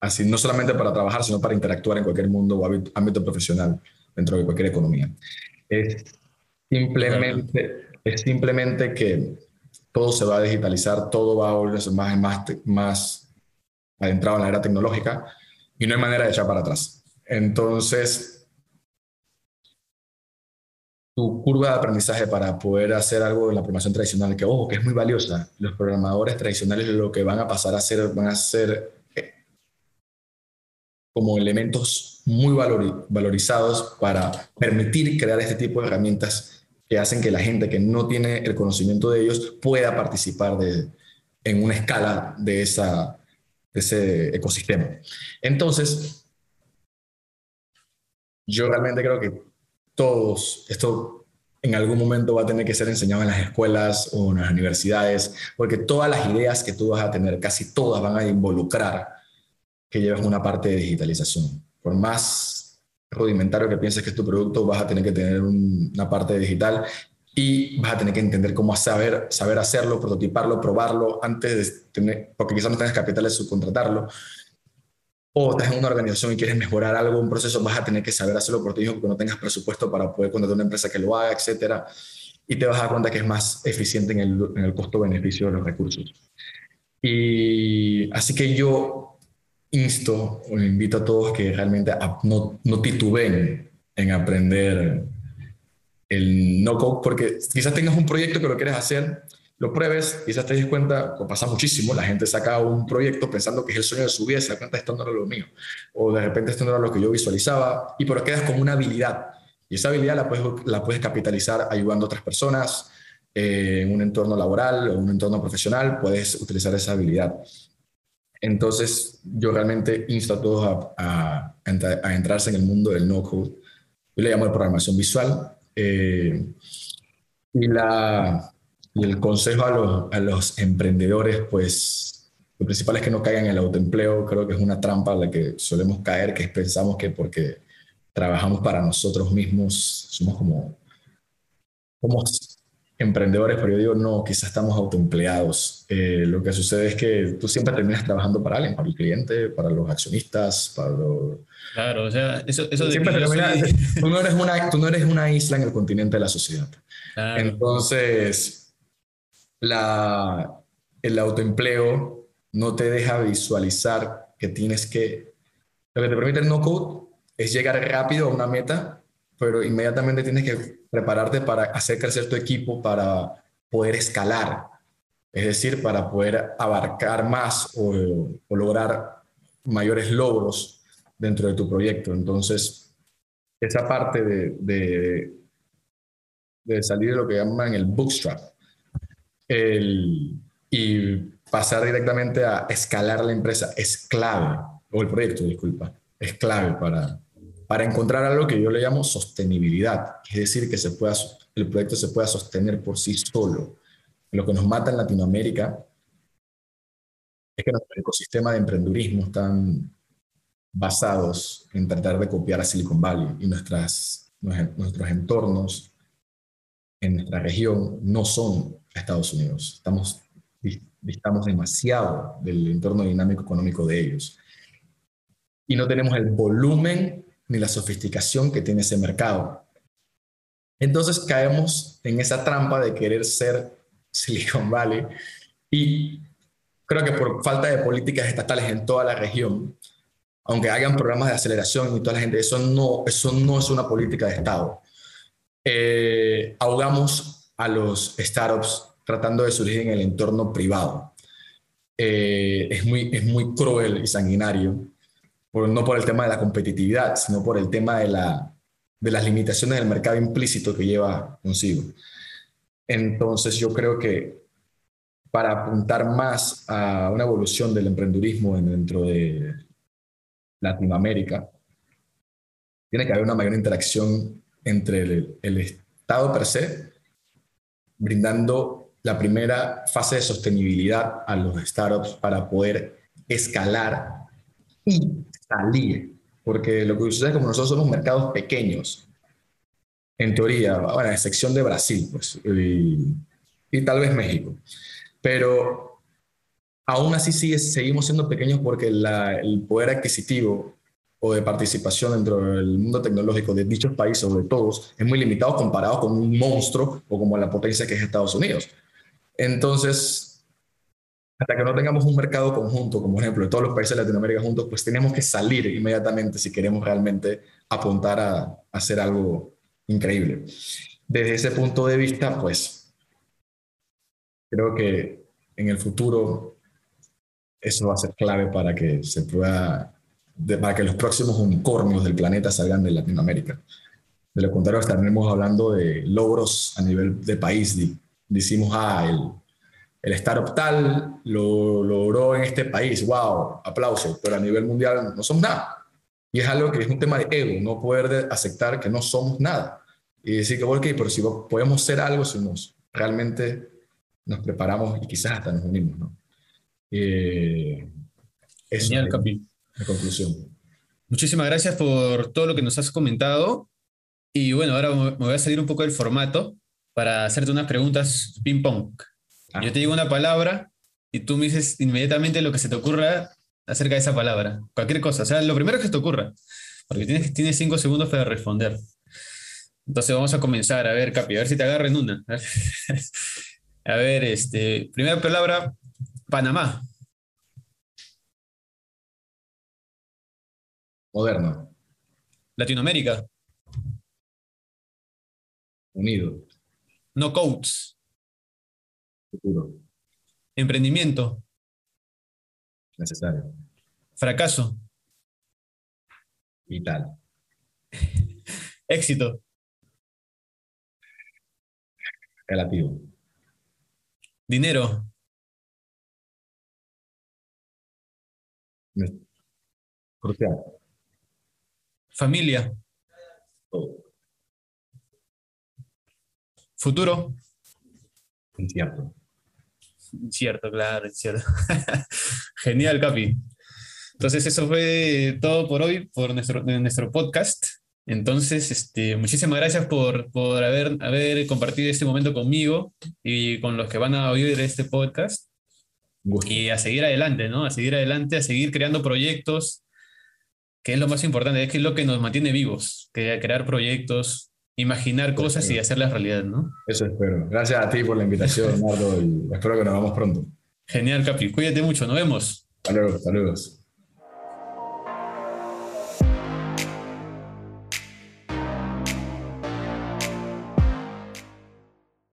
S2: así, no solamente para trabajar, sino para interactuar en cualquier mundo o ámbito profesional dentro de cualquier economía. Es simplemente, es simplemente que todo se va a digitalizar, todo va a volverse más, más, más adentrado en la era tecnológica y no hay manera de echar para atrás. Entonces, tu curva de aprendizaje para poder hacer algo en la programación tradicional, que ojo, que es muy valiosa, los programadores tradicionales lo que van a pasar a hacer, van a ser eh, como elementos muy valorizados para permitir crear este tipo de herramientas que hacen que la gente que no tiene el conocimiento de ellos pueda participar de, en una escala de esa, ese ecosistema. Entonces, yo realmente creo que todos, esto en algún momento va a tener que ser enseñado en las escuelas o en las universidades, porque todas las ideas que tú vas a tener, casi todas van a involucrar que lleves una parte de digitalización. Por más rudimentario que pienses que es tu producto, vas a tener que tener una parte digital y vas a tener que entender cómo saber, saber hacerlo, prototiparlo, probarlo antes de tener, porque quizás no tengas capital de subcontratarlo. O estás en una organización y quieres mejorar algo, un proceso, vas a tener que saber hacerlo por ti mismo porque no tengas presupuesto para poder contratar una empresa que lo haga, etcétera. Y te vas a dar cuenta que es más eficiente en el, en el costo-beneficio de los recursos. Y así que yo insto o invito a todos que realmente no, no titubeen en aprender el no code, porque quizás tengas un proyecto que lo quieres hacer, lo pruebes, quizás te des cuenta, o pasa muchísimo, la gente saca un proyecto pensando que es el sueño de su vida, se da cuenta esto no era lo mío, o de repente esto no era lo que yo visualizaba, y pero quedas con una habilidad, y esa habilidad la puedes, la puedes capitalizar ayudando a otras personas, eh, en un entorno laboral o un entorno profesional, puedes utilizar esa habilidad. Entonces, yo realmente insto a todos a, a, entrarse en el mundo del no-code. Yo le llamo de programación visual. Eh, y, la, y el consejo a los, a los emprendedores, pues, lo principal es que no caigan en el autoempleo. Creo que es una trampa a la que solemos caer, que pensamos que porque trabajamos para nosotros mismos, somos como, como emprendedores, pero yo digo, no, quizás estamos autoempleados. Eh, lo que sucede es que tú siempre terminas trabajando para alguien, para el cliente, para los accionistas, para los...
S1: Claro, o sea, eso, eso
S2: siempre [laughs] tú, no eres una, tú no eres una isla en el continente de la sociedad. Entonces, la, el autoempleo no te deja visualizar que tienes que... Lo que te permite el no-code es llegar rápido a una meta, pero inmediatamente tienes que prepararte para hacer crecer tu equipo para poder escalar, es decir, para poder abarcar más o, lograr mayores logros dentro de tu proyecto. Entonces, esa parte de, salir de lo que llaman el bootstrap y pasar directamente a escalar la empresa es clave, o el proyecto, disculpa, es clave para, para encontrar algo que yo le llamo sostenibilidad, es decir, que se pueda, el proyecto se pueda sostener por sí solo. Lo que nos mata en Latinoamérica es que nuestro ecosistema de emprendurismo están basados en tratar de copiar a Silicon Valley y nuestras, nuestros entornos en nuestra región no son Estados Unidos. Estamos, estamos demasiado del entorno dinámico económico de ellos. Y no tenemos el volumen ni la sofisticación que tiene ese mercado. Entonces caemos en esa trampa de querer ser Silicon Valley y creo que por falta de políticas estatales en toda la región, aunque hagan programas de aceleración y toda la gente, eso no, eso no es una política de Estado. Eh, ahogamos a los startups tratando de surgir en el entorno privado. Eh, es, muy, es muy cruel y sanguinario no por el tema de la competitividad, sino por el tema de, la, de las limitaciones del mercado implícito que lleva consigo. Entonces yo creo que para apuntar más a una evolución del emprendurismo dentro de Latinoamérica, tiene que haber una mayor interacción entre el, el Estado per se, brindando la primera fase de sostenibilidad a los startups para poder escalar y salir, porque lo que sucede es como nosotros somos mercados pequeños, en teoría, bueno, a excepción de Brasil, pues, y, tal vez México, pero aún así sigue, seguimos siendo pequeños porque el poder adquisitivo o de participación dentro del mundo tecnológico de dichos países o de todos es muy limitado comparado con un monstruo o como la potencia que es Estados Unidos. Entonces, hasta que no tengamos un mercado conjunto, como por ejemplo de todos los países de Latinoamérica juntos, pues tenemos que salir inmediatamente si queremos realmente apuntar a, hacer algo increíble. Desde ese punto de vista, pues creo que en el futuro eso va a ser clave para que se pueda, para que los próximos unicornios del planeta salgan de Latinoamérica. De lo contrario, estaremos hablando de logros a nivel de país. Decimos, ah, el, el startup tal lo logró en este país, wow, aplauso, pero a nivel mundial no somos nada. Y es algo que es un tema de ego, no poder aceptar que no somos nada. Y decir que, ok, pero si podemos ser algo, si nos realmente nos preparamos y quizás hasta nos unimos, ¿no? Eh,
S1: Genial, Capi.
S2: La conclusión.
S1: Muchísimas gracias por todo lo que nos has comentado. Y bueno, ahora me voy a salir un poco del formato para hacerte unas preguntas ping-pong. Yo te digo una palabra y tú me dices inmediatamente lo que se te ocurra acerca de esa palabra. Cualquier cosa. O sea, lo primero que se te ocurra. Porque tienes, tienes cinco segundos para responder. Entonces vamos a comenzar. A ver, Capi, a ver si te agarren una. [laughs] A ver, este, primera palabra, Panamá.
S2: Moderno.
S1: Latinoamérica.
S2: Unido.
S1: No codes.
S2: Futuro.
S1: Emprendimiento.
S2: Necesario.
S1: Fracaso.
S2: Vital. [laughs]
S1: Éxito.
S2: Relativo.
S1: Dinero.
S2: Crucial.
S1: Familia.
S2: Todo.
S1: Futuro.
S2: Incierto.
S1: Cierto, claro, cierto. [laughs] Genial, Capi. Entonces, eso fue todo por hoy, por nuestro, nuestro podcast. Entonces, este, muchísimas gracias por, por haber, haber compartido este momento conmigo y con los que van a oír este podcast. Y a seguir adelante, ¿no? A seguir adelante, a seguir creando proyectos, que es lo más importante, es que es lo que nos mantiene vivos, que crear proyectos, imaginar cosas y hacerlas realidad, ¿no?
S2: Eso espero. Gracias a ti por la invitación, [laughs] Nardo, y espero que nos vemos pronto.
S1: Genial, Capi. Cuídate mucho, nos vemos.
S2: Hasta luego, saludos.